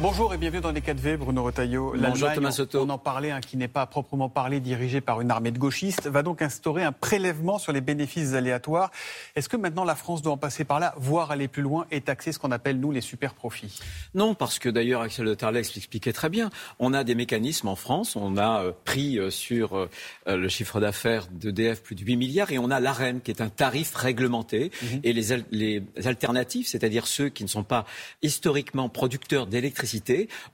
Bonjour et bienvenue dans les 4V, Bruno Retailleau. Thomas Soto. On en parlait, hein, qui n'est pas proprement parlé dirigé par une armée de gauchistes, va donc instaurer un prélèvement sur les bénéfices aléatoires. Est-ce que maintenant la France doit en passer par là, voire aller plus loin et taxer ce qu'on appelle, nous, les super profits Non, parce que d'ailleurs, Axel de Tarlex l'expliquait très bien. On a des mécanismes en France. On a euh, pris euh, sur euh, le chiffre d'affaires d'EDF plus de 8 milliards et on a l'AREM, qui est un tarif réglementé. Mhm. Et les, les alternatives, c'est-à-dire ceux qui ne sont pas historiquement producteurs d'électricité,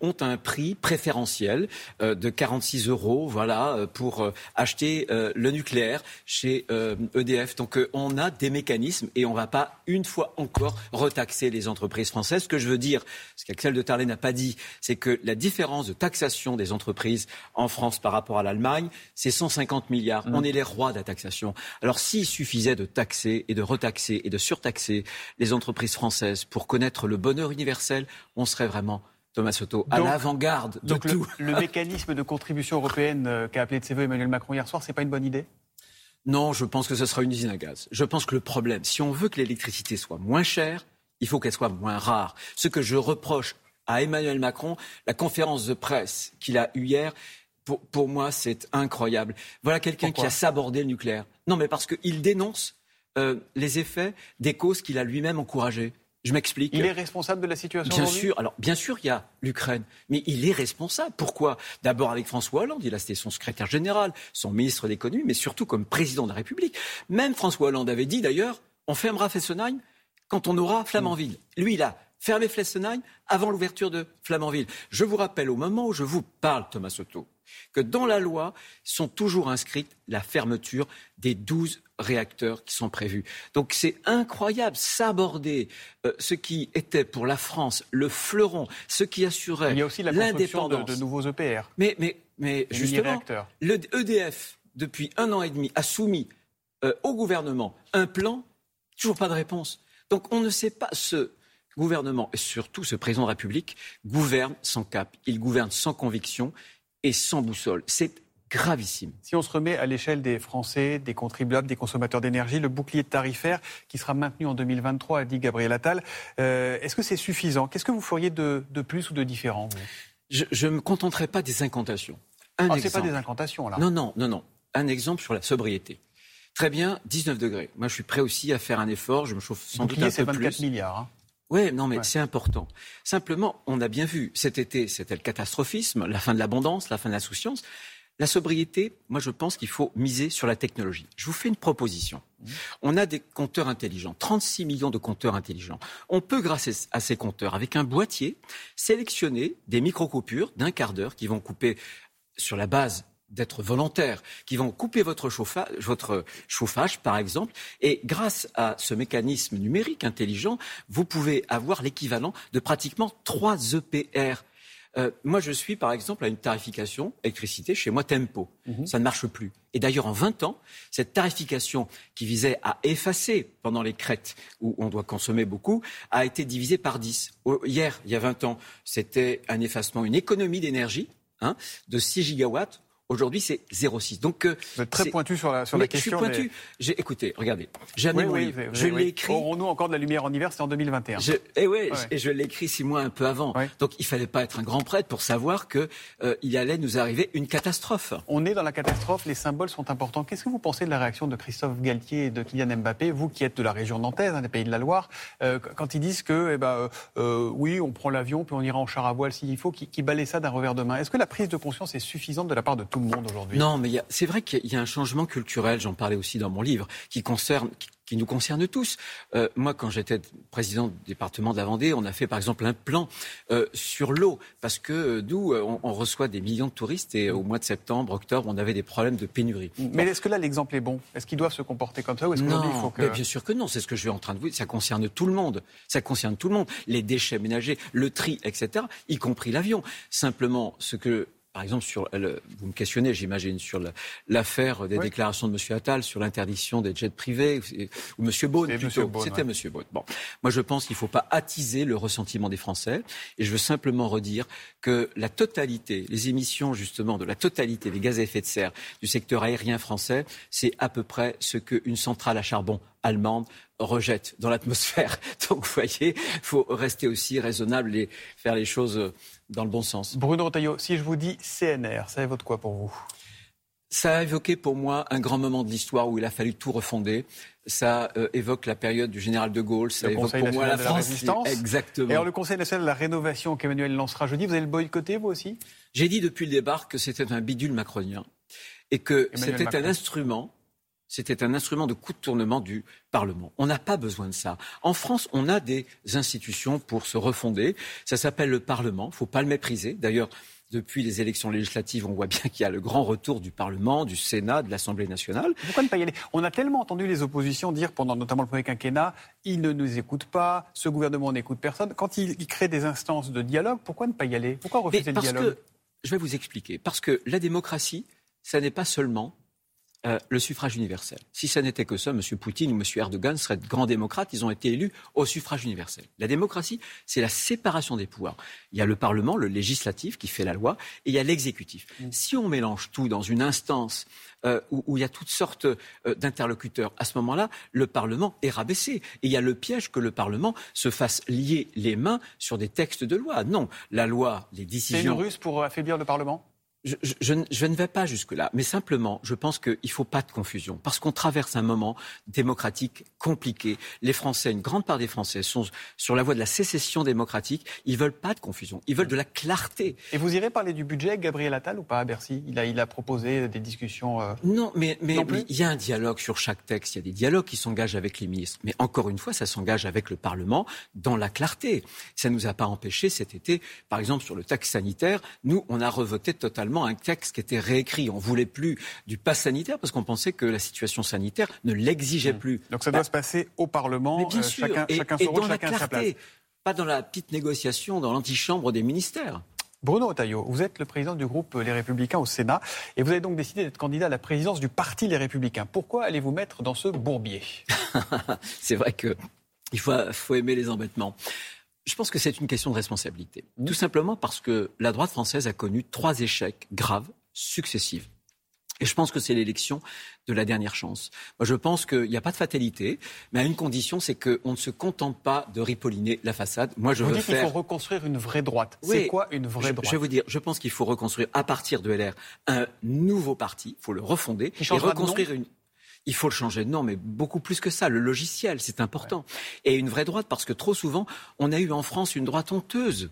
ont un prix préférentiel euh, de 46 euros voilà, euh, pour euh, acheter le nucléaire chez EDF. E Donc on a des mécanismes et on ne va pas une fois encore retaxer les entreprises françaises. Ce que je veux dire, ce qu'Axel de Tarlet n'a pas dit, c'est que la différence de taxation des entreprises en France par rapport à l'Allemagne, c'est 150 milliards. Mmh. On est les rois de la taxation. Alors s'il suffisait de taxer et de retaxer et de surtaxer les entreprises françaises pour connaître le bonheur universel, on serait vraiment Thomas Soto, à l'avant-garde de donc tout. Le, mécanisme de contribution européenne euh, qu'a appelé de ses voeux Emmanuel Macron hier soir, c'est pas une bonne idée? Non, je pense que ce sera une usine à gaz. Je pense que le problème, si on veut que l'électricité soit moins chère, il faut qu'elle soit moins rare. Ce que je reproche à Emmanuel Macron, la conférence de presse qu'il a eue hier, pour, moi, c'est incroyable. Voilà quelqu'un qui a sabordé le nucléaire. Non, mais parce qu'il dénonce euh, les effets des causes qu'il a lui-même encouragées. Je m'explique. Il est responsable de la situation Bien sûr. Alors, bien sûr, il y a l'Ukraine, mais il est responsable. Pourquoi? D'abord avec François Hollande, il a été son secrétaire général, son ministre de l'économie, mais surtout comme président de la République. Même François Hollande avait dit d'ailleurs, on fermera Fessenheim quand on aura Flamanville. Lui, il a fermé Fessenheim avant l'ouverture de Flamanville. Je vous rappelle au moment où je vous parle, Thomas Soto, que dans la loi sont toujours inscrites la fermeture des 12 réacteurs qui sont prévus. Donc c'est incroyable, s'aborder euh, ce qui était pour la France le fleuron, ce qui assurait Il y a aussi la construction de, nouveaux EPR. Mais, mais, mais justement, le EDF, depuis un an et demi, a soumis euh, au gouvernement un plan, toujours pas de réponse. Donc on ne sait pas ce gouvernement, et surtout ce président de la République, gouverne sans cap, il gouverne sans conviction et sans boussole. C'est gravissime. Si on se remet à l'échelle des Français, des contribuables, des consommateurs d'énergie, le bouclier tarifaire qui sera maintenu en 2023, a dit Gabriel Attal, euh, est-ce que c'est suffisant? Qu'est-ce que vous feriez de, plus ou de différent Je ne me contenterai pas des incantations. Un ah, pas des incantations, là Non, non, non, non. Un exemple sur la sobriété. Très bien, 19 degrés. Moi, je suis prêt aussi à faire un effort. Je me chauffe sans doute un peu 24 milliards. Hein. Oui, non, mais c'est important. Simplement, on a bien vu, cet été, c'était le catastrophisme, la fin de l'abondance, la fin de l'insouciance. La sobriété, moi je pense qu'il faut miser sur la technologie. Je vous fais une proposition. Mmh. On a des compteurs intelligents, 36 millions de compteurs intelligents. On peut, grâce à ces compteurs, avec un boîtier, sélectionner des micro-coupures d'un quart d'heure qui vont couper sur la base d'être volontaires, qui vont couper votre chauffage, votre chauffage, par exemple. Et grâce à ce mécanisme numérique intelligent, vous pouvez avoir l'équivalent de pratiquement 3 EPR. Euh, moi, je suis, par exemple, à une tarification électricité chez moi Tempo. Mhm. Ça ne marche plus. Et d'ailleurs, en 20 ans, cette tarification qui visait à effacer pendant les crêtes où on doit consommer beaucoup, a été divisée par 10. Hier, il y a 20 ans, c'était un effacement, une économie d'énergie hein, de 6 gigawatts. Aujourd'hui, c'est 0,6. Donc, euh, Vous êtes très pointu sur la, sur la question. Je suis pointu. J'ai, écoutez, regardez, jamais oui, je l'ai écrit. Aurons-nous encore de la lumière en hiver C'est en 2021. Je, et ouais, et je l'ai écrit six mois un peu avant. Donc, il fallait pas être un grand prêtre pour savoir que euh, il allait nous arriver une catastrophe. On est dans la catastrophe. Les symboles sont importants. Qu'est-ce que vous pensez de la réaction de Christophe Galtier et de Kylian Mbappé, vous qui êtes de la région nantaise, hein, des Pays de la Loire, euh, quand ils disent que, eh ben, oui, on prend l'avion puis on ira en char à voile s'il faut, qui, qui balaient ça d'un revers de main? Est-ce que la prise de conscience est suffisante de la part de tout le monde aujourd'hui non, mais c'est vrai qu'il y, a un changement culturel, j'en parlais aussi dans mon livre, qui concerne, qui, nous concerne tous. Euh, moi, quand j'étais président du département de la Vendée, on a fait par exemple un plan euh, sur l'eau, parce que euh, nous, on, reçoit des millions de touristes et au mois de septembre, octobre, on avait des problèmes de pénurie. Mais est-ce que là, l'exemple est bon? Est-ce qu'ils doivent se comporter comme ça ou est-ce non, il faut que... bien sûr que non, c'est ce que je suis en train de vous dire. Ça concerne tout le monde. Ça concerne tout le monde. Les déchets ménagers, le tri, etc., y compris l'avion. Simplement, ce que par exemple, sur vous me questionnez, j'imagine, sur l'affaire des déclarations de M. Attal sur l'interdiction des jets privés, ou, M. Beaune plutôt. C'était M. Beaune. Bon, moi je pense qu'il ne faut pas attiser le ressentiment des Français, et je veux simplement redire que la totalité, les émissions justement de la totalité des gaz à effet de serre du secteur aérien français, c'est à peu près ce qu'une centrale à charbon allemande rejette dans l'atmosphère. Donc, vous voyez, il faut rester aussi raisonnable et faire les choses dans le bon sens. Bruno Retailleau, si je vous dis CNR, ça évoque quoi pour vous? Ça a évoqué pour moi un grand moment de l'histoire où il a fallu tout refonder. Ça euh, évoque la période du général de Gaulle. Ça évoque pour moi la, France. Résistance. Exactement. Et alors le Conseil national de la rénovation qu'Emmanuel lancera jeudi, vous allez le boycotter vous aussi? J'ai dit depuis le départ que c'était un bidule macronien et que c'était un instrument c'était un instrument de coup de tournement du Parlement. On n'a pas besoin de ça. En France, on a des institutions pour se refonder. Ça s'appelle le Parlement. Il ne faut pas le mépriser. D'ailleurs, depuis les élections législatives, on voit bien qu'il y a le grand retour du Parlement, du Sénat, de l'Assemblée nationale. Pourquoi ne pas y aller? On a tellement entendu les oppositions dire, pendant notamment le premier quinquennat, ils ne nous écoutent pas, ce gouvernement n'écoute personne. Quand ils, créent des instances de dialogue, pourquoi ne pas y aller? Pourquoi refuser le dialogue? Je vais vous expliquer. Parce que la démocratie, ça n'est pas seulement euh, le suffrage universel. Si ça n'était que ça, M. Poutine ou M. Erdogan seraient de grands démocrates. Ils ont été élus au suffrage universel. La démocratie, c'est la séparation des pouvoirs. Il y a le Parlement, le législatif qui fait la loi, et il y a l'exécutif. Mm. Si on mélange tout dans une instance euh, où, il y a toutes sortes euh, d'interlocuteurs, à ce moment-là, le Parlement est rabaissé. Et il y a le piège que le Parlement se fasse lier les mains sur des textes de loi. Non, la loi, les décisions. C'est une ruse pour affaiblir le Parlement? Je, ne vais pas jusque-là, mais simplement, je pense qu'il ne faut pas de confusion, parce qu'on traverse un moment démocratique compliqué. Les Français, une grande part des Français, sont sur la voie de la sécession démocratique. Ils veulent pas de confusion, ils veulent de la clarté. Et vous irez parler du budget Gabriel Attal ou pas à Bercy? Il a, il a proposé des discussions. Euh, non, mais, mais, il y a un dialogue sur chaque texte. Il y a des dialogues qui s'engagent avec les ministres, mais encore une fois, ça s'engage avec le Parlement dans la clarté. Ça ne nous a pas empêché cet été, par exemple sur le taxe sanitaire, nous on a revoté totalement un texte qui était réécrit. On voulait plus du pass sanitaire parce qu'on pensait que la situation sanitaire ne l'exigeait mmh. plus. Donc ça doit bah, se passer au Parlement, bien euh, sûr. chacun, et, chacun son rôle, chacun clarté, sa place. Pas dans la petite négociation dans l'antichambre des ministères. Bruno Otaillot, vous êtes le président du groupe Les Républicains au Sénat et vous avez donc décidé d'être candidat à la présidence du parti Les Républicains. Pourquoi allez-vous mettre dans ce bourbier? C'est vrai qu'il faut, faut aimer les embêtements. Je pense que c'est une question de responsabilité. Mmh. Tout simplement parce que la droite française a connu trois échecs graves, successifs. Et je pense que c'est l'élection de la dernière chance. Moi, je pense qu'il n'y a pas de fatalité, mais à une condition, c'est qu'on ne se contente pas de ripolliner la façade. Moi, je vous veux dites faire. Il faut reconstruire une vraie droite. c'est quoi une vraie droite Je vais vous dire, je pense qu'il faut reconstruire à partir de LR un nouveau parti. Il faut le refonder et reconstruire une il faut le changer de nom, mais beaucoup plus que ça. Le logiciel, c'est important. Et une vraie droite, parce que trop souvent, on a eu en France une droite honteuse.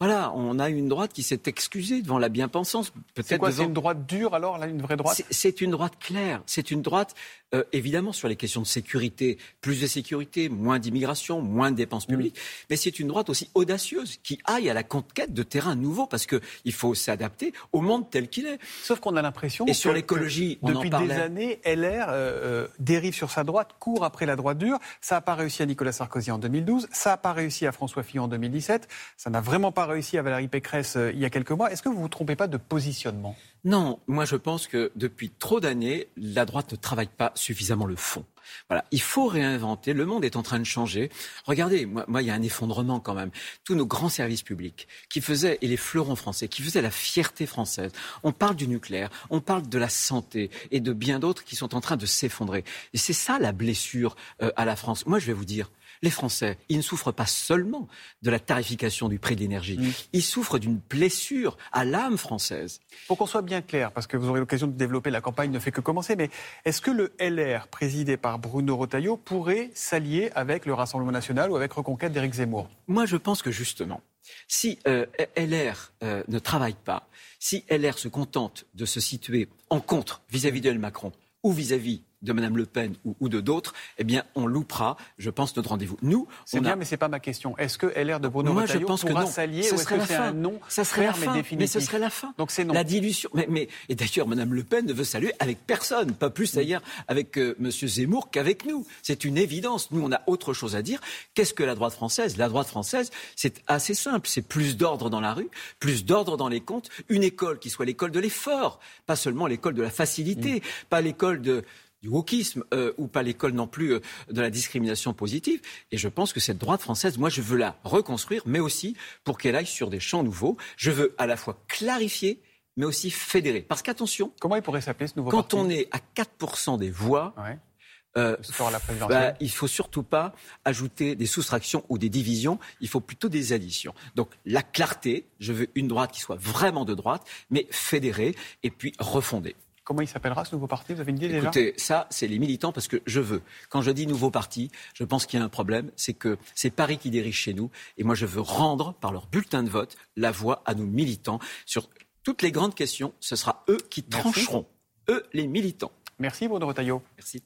Voilà, on a une droite qui s'est excusée devant la bien-pensance. C'est quoi, c'est une droite dure alors, là, une vraie droite? C'est une droite claire. C'est une droite euh, évidemment sur les questions de sécurité, plus de sécurité, moins d'immigration, moins de dépenses publiques, mm. mais c'est une droite aussi audacieuse qui aille à la conquête de terrains nouveaux parce qu'il faut s'adapter au monde tel qu'il est. Sauf qu'on a l'impression et sur l'écologie, depuis des années, LR euh, euh, dérive sur sa droite, court après la droite dure. Ça n'a pas réussi à Nicolas Sarkozy en 2012, ça n'a pas réussi à François Fillon en 2017, ça n'a vraiment pas réussi à Valérie Pécresse il y a quelques mois. Est-ce que vous vous trompez pas de positionnement? Non, moi je pense que depuis trop d'années, la droite ne travaille pas suffisamment le fond. Voilà, il faut réinventer. Le monde est en train de changer. Regardez, moi, moi, il y a un effondrement quand même. Tous nos grands services publics qui faisaient et les fleurons français, qui faisaient la fierté française. On parle du nucléaire, on parle de la santé et de bien d'autres qui sont en train de s'effondrer. Et c'est ça la blessure euh, à la France. Moi, je vais vous dire, les Français, ils ne souffrent pas seulement de la tarification du prix de l'énergie, ils souffrent d'une blessure à l'âme française. Pour qu'on soit bien clair, parce que vous aurez l'occasion de développer, la campagne ne fait que commencer, mais est-ce que le LR, présidé par Bruno Retailleau, pourrait s'allier avec le Rassemblement national ou avec Reconquête d'Éric Zemmour? Moi, je pense que justement, si euh, LR euh, ne travaille pas, si LR se contente de se situer en contre vis-à-vis de Macron ou vis-à-vis de Mme Le Pen ou, de d'autres, eh bien, on loupera, je pense, notre rendez-vous. Nous, c'est bien, mais c'est pas ma question. Est-ce que LR de Bruno Moi, je pense pourra s'allier ou est-ce que c'est un non Ça serait la fin. Mais ce serait la fin. Donc c'est non. La dilution. Mais, et d'ailleurs, Mme Le Pen ne veut saluer avec personne, pas plus d'ailleurs avec euh, M. Zemmour qu'avec nous. C'est une évidence. Nous, on a autre chose à dire. Qu'est-ce que la droite française? La droite française, c'est assez simple. C'est plus d'ordre dans la rue, plus d'ordre dans les comptes, une école qui soit l'école de l'effort, pas seulement l'école de la facilité, mm. pas l'école de du wokisme euh, ou pas l'école non plus euh, de la discrimination positive. Et je pense que cette droite française, moi, je veux la reconstruire, mais aussi pour qu'elle aille sur des champs nouveaux. Je veux à la fois clarifier mais aussi fédérer. Parce qu'attention. Comment il pourrait s'appeler ce nouveau Quand on est à 4% des voix, euh, bah, il faut surtout pas ajouter des soustractions ou des divisions, il faut plutôt des additions. Donc la clarté, je veux une droite qui soit vraiment de droite, mais fédérée et puis refondée. Comment il s'appellera ce nouveau parti? Vous avez une idée Écoutez, ça, c'est les militants parce que je veux. Quand je dis nouveau parti, je pense qu'il y a un problème, c'est que c'est Paris qui dirige chez nous. Et moi, je veux rendre, par leur bulletin de vote, la voix à nos militants. Sur toutes les grandes questions, ce sera eux qui trancheront. Eux, les militants. Merci, Bruno Retailleau. Merci.